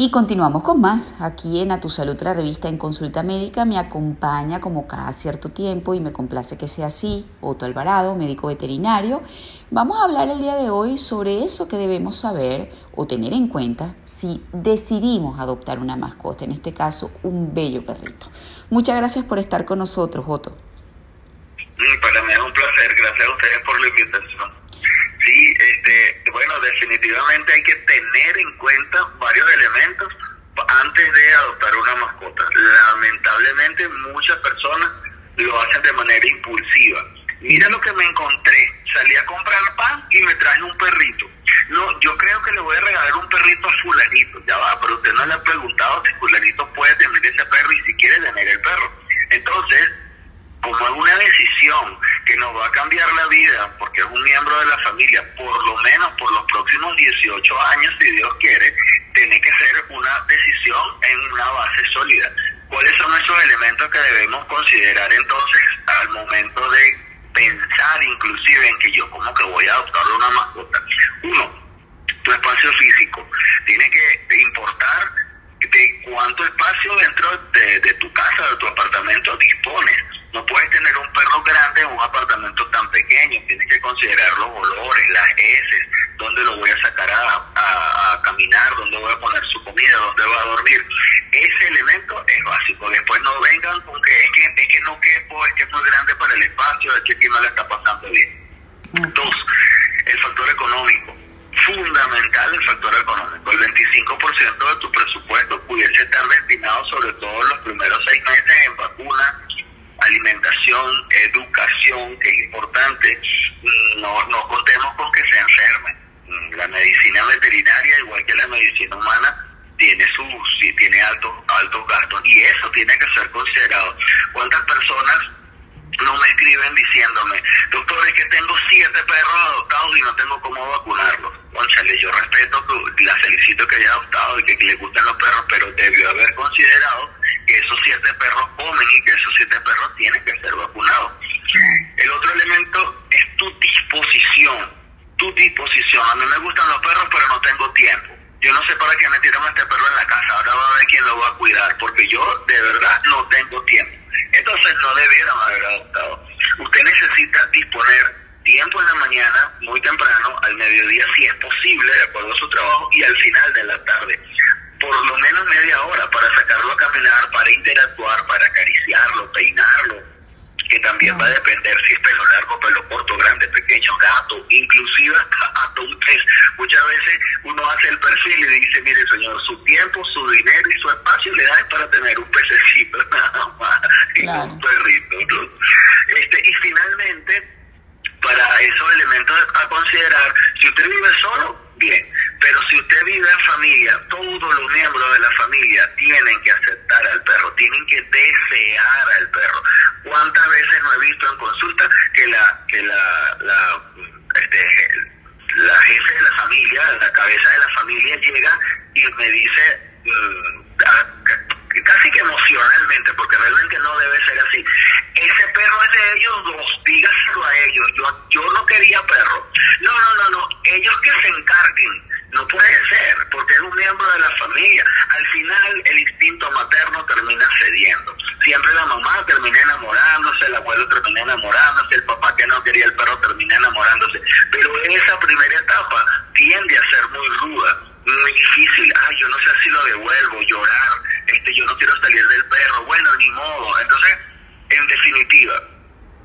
Y continuamos con más. Aquí en A Tu Salud, la revista en Consulta Médica, me acompaña como cada cierto tiempo y me complace que sea así, Otto Alvarado, médico veterinario. Vamos a hablar el día de hoy sobre eso que debemos saber o tener en cuenta si decidimos adoptar una mascota, en este caso un bello perrito. Muchas gracias por estar con nosotros, Otto. Para mí es un placer, gracias a ustedes por la invitación. Sí, este, bueno, definitivamente hay que tener en cuenta antes de adoptar una mascota. Lamentablemente muchas personas lo hacen de manera impulsiva. Mira lo que me encontré. Salí a comprar pan y me traje un perrito. No, yo creo que le voy a regalar un perrito a fulanito. Ya va, pero usted no le ha preguntado si fulanito puede tener ese perro y si quiere tener el perro. Entonces, como es una decisión que nos va a cambiar la vida, porque es un miembro de la familia, por lo menos por los próximos 18 años, si Dios quiere, tiene que ser una decisión en una base sólida. ¿Cuáles son esos elementos que debemos considerar entonces al momento de pensar inclusive en que yo como que voy a adoptar una mascota? Uno, tu espacio físico. Tiene que importar de cuánto espacio de, de tu casa, de tu apartamento dispones no puedes tener un perro grande en un apartamento tan pequeño, tienes que considerar los olores, las heces, dónde lo voy a sacar a, a, caminar, dónde voy a poner su comida, dónde va a dormir. Ese elemento es básico. Después no vengan con que es que, es que no quepo, es que es muy grande para el espacio, es que aquí no le está pasando bien. Dos, el factor económico. Fundamental el factor económico. El 25% de tu presupuesto pudiese estar destinado sobre todo los primeros seis meses en vacunas alimentación, educación, que es importante, mm, no, no contemos con que se enfermen. Mm, la medicina veterinaria, igual que la medicina humana, tiene sus tiene altos altos gastos y eso tiene que ser considerado. ¿Cuántas personas no me escriben diciéndome, doctor, es que tengo siete perros adoptados y no tengo cómo vacunarlos? Conchale, yo respeto, la felicito que haya adoptado y que le gusten los perros, pero debió haber considerado que esos siete perros comen y que esos siete perros tienen que ser vacunados. El otro elemento es tu disposición, tu disposición. A mí me gustan los perros, pero no tengo tiempo. Yo no sé para qué me tiraron este perro en la casa, ahora va a ver quién lo va a cuidar, porque yo de verdad no tengo tiempo. Entonces no debieron haber adoptado. Usted necesita disponer tiempo en la mañana, muy temprano, al mediodía si es posible, de acuerdo a su trabajo, y al final de la tarde por lo menos media hora para sacarlo a caminar, para interactuar, para acariciarlo, también va a depender si es pelo largo, pelo corto, grande, pequeño, gato, inclusive hasta un pez. Muchas veces uno hace el perfil y dice, mire señor, su tiempo, su dinero y su espacio le da para tener un pececito nada más, un perrito. Este, y finalmente, para esos elementos a considerar, si usted vive solo, bien, pero si usted vive en familia, todos los miembros de la familia tienen que aceptar al perro, tienen que desear al perro. ¿Cuántas veces no he visto en consulta que la que la, este, la jefe de la familia, la cabeza de la familia llega y me dice mm, casi que emocionalmente, porque realmente no debe ser así. Ese perro es de ellos dos, dígaselo a ellos. Yo, yo no quería perro. Ellos que se encarguen no puede ser, porque es un miembro de la familia. Al final el instinto materno termina cediendo. Siempre la mamá termina enamorándose, el abuelo termina enamorándose, el papá que no quería el perro termina enamorándose. Pero esa primera etapa tiende a ser muy ruda, muy difícil. Ay, yo no sé si lo devuelvo, llorar, este, yo no quiero salir del perro. Bueno, ni modo. Entonces, en definitiva,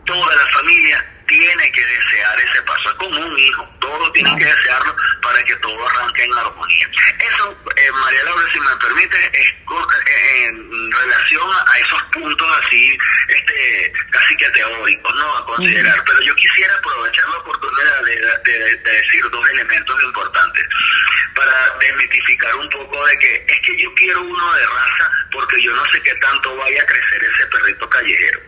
toda la familia tiene que desear ese paso. Es como un hijo, todos tienen que desearlo para que todo arranque en armonía. María Laura, si me permite, es eh, en relación a esos puntos así, este, casi que teóricos, ¿no? A considerar. Pero yo quisiera aprovechar la oportunidad de, decir dos elementos importantes para desmitificar un poco de que es que yo quiero uno de raza porque yo no sé qué tanto vaya a crecer ese perrito callejero.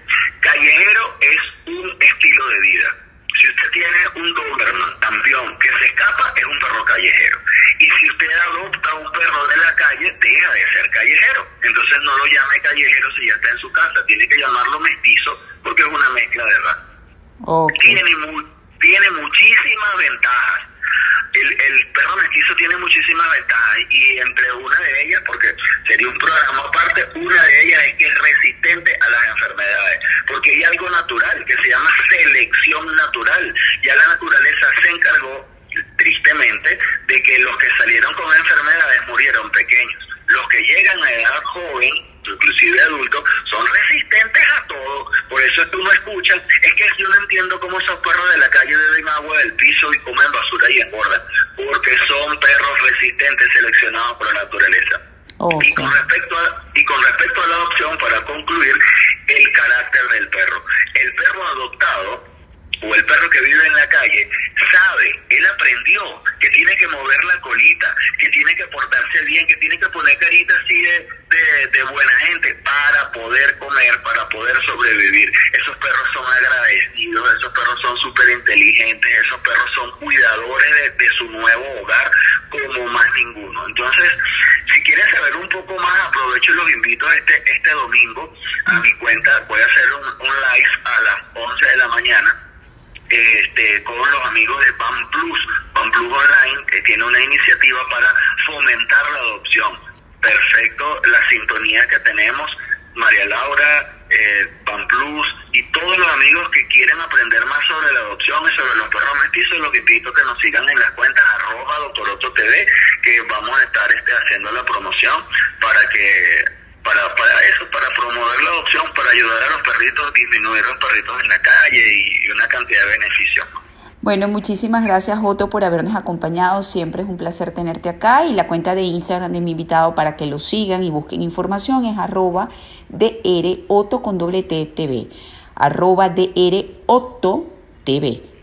Callejero es un estilo de vida. Si usted tiene un Doberman campeón que se escapa, es un perro callejero. Y si usted adopta un perro de la calle, deja de ser callejero. Entonces no lo llame callejero si ya está en su casa. Tiene que llamarlo mestizo porque es una mezcla de raza. Tiene, tiene muchísimas ventajas. El, el perro mestizo tiene muchísimas ventajas y entre una de ellas, porque sería un programa aparte, una de ellas es que es resistente a las enfermedades, porque hay algo natural que se llama selección natural. Ya la naturaleza se encargó, los que salieron con enfermedades murieron pequeños. Los que llegan a edad joven, inclusive adultos, son resistentes a todo. Por eso es que uno escucha, es que yo no entiendo cómo esos perros de la calle beben agua del piso y comen basura y engordan, porque son perros resistentes seleccionados por la naturaleza. Y con respecto a y con respecto a la adopción, para concluir, el carácter del perro. El perro adoptado o el perro que vive en la calle sabe, él aprendió que tiene que mover la colita, que tiene que portarse bien, que tiene que poner carita así de, de, buena gente para poder comer, para poder sobrevivir. Esos perros son agradecidos, esos perros son súper inteligentes, esos perros son cuidadores de, su nuevo hogar como más ninguno. Entonces, si quieren saber un poco más, aprovecho y los invito este, este domingo a mi cuenta, voy a hacer un, un live a las 11 de la mañana este, con los amigos de PAN Plus, PAN Plus Online, que tiene una iniciativa para fomentar la adopción. Perfecto la sintonía que tenemos, María Laura, eh, PAN y todos los amigos que quieren aprender más sobre la adopción y sobre los perros mestizos, los invito a que nos sigan en las cuentas arroba doctoroto TV, que vamos a estar este, haciendo la promoción para que para, para eso, para promover la adopción, para ayudar a los perritos, disminuir los perritos en la calle y, una cantidad de beneficios. Bueno, muchísimas gracias Otto por habernos acompañado. Siempre es un placer tenerte acá y la cuenta de Instagram de mi invitado para que lo sigan y busquen información es arroba DR con doble T. Arroba DR TV.